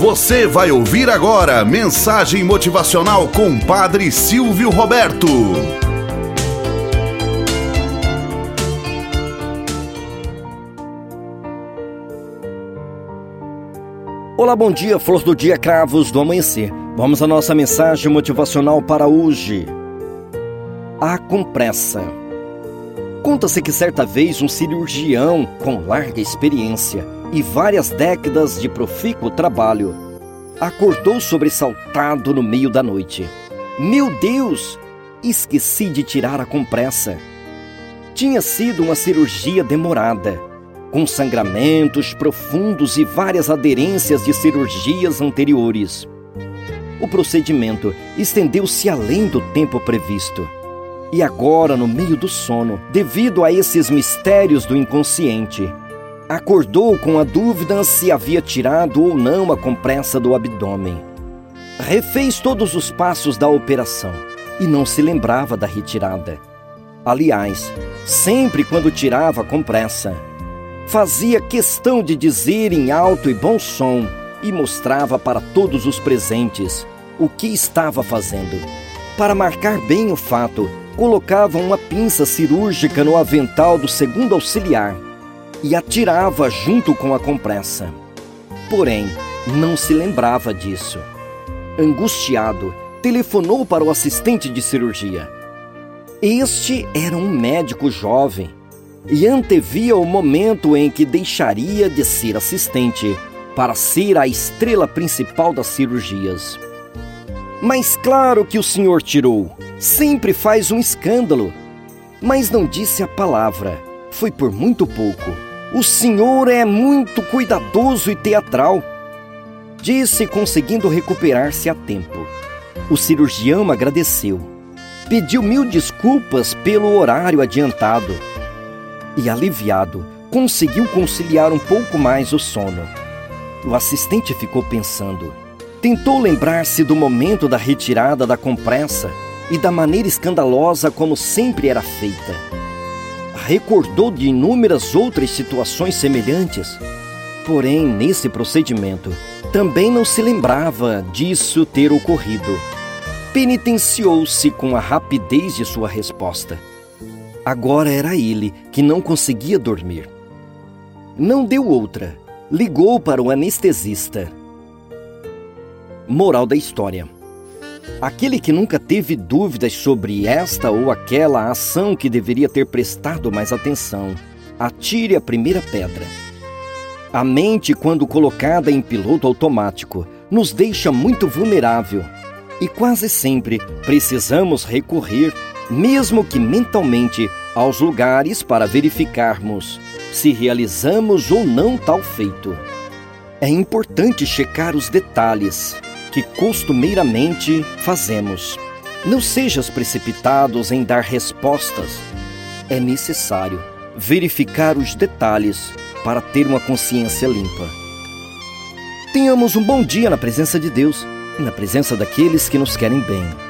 Você vai ouvir agora mensagem motivacional com Padre Silvio Roberto. Olá, bom dia, flor do dia, cravos do amanhecer. Vamos à nossa mensagem motivacional para hoje. A compressa. Conta-se que certa vez um cirurgião com larga experiência e várias décadas de profícuo trabalho acordou sobressaltado no meio da noite. Meu Deus! Esqueci de tirar a compressa. Tinha sido uma cirurgia demorada, com sangramentos profundos e várias aderências de cirurgias anteriores. O procedimento estendeu-se além do tempo previsto e agora, no meio do sono, devido a esses mistérios do inconsciente, acordou com a dúvida se havia tirado ou não a compressa do abdômen. Refez todos os passos da operação e não se lembrava da retirada. Aliás, sempre quando tirava a compressa, fazia questão de dizer em alto e bom som e mostrava para todos os presentes o que estava fazendo. Para marcar bem o fato, colocavam uma pinça cirúrgica no avental do segundo auxiliar e atirava junto com a compressa. Porém, não se lembrava disso. Angustiado, telefonou para o assistente de cirurgia. Este era um médico jovem e antevia o momento em que deixaria de ser assistente para ser a estrela principal das cirurgias. Mas claro que o senhor tirou. Sempre faz um escândalo. Mas não disse a palavra. Foi por muito pouco. O senhor é muito cuidadoso e teatral. Disse, conseguindo recuperar-se a tempo. O cirurgião agradeceu. Pediu mil desculpas pelo horário adiantado. E, aliviado, conseguiu conciliar um pouco mais o sono. O assistente ficou pensando. Tentou lembrar-se do momento da retirada da compressa e da maneira escandalosa como sempre era feita. Recordou de inúmeras outras situações semelhantes, porém, nesse procedimento, também não se lembrava disso ter ocorrido. Penitenciou-se com a rapidez de sua resposta. Agora era ele que não conseguia dormir. Não deu outra. Ligou para o anestesista Moral da história: Aquele que nunca teve dúvidas sobre esta ou aquela ação que deveria ter prestado mais atenção, atire a primeira pedra. A mente, quando colocada em piloto automático, nos deixa muito vulnerável e quase sempre precisamos recorrer, mesmo que mentalmente, aos lugares para verificarmos se realizamos ou não tal feito. É importante checar os detalhes que costumeiramente fazemos. Não sejas precipitados em dar respostas. É necessário verificar os detalhes para ter uma consciência limpa. Tenhamos um bom dia na presença de Deus e na presença daqueles que nos querem bem.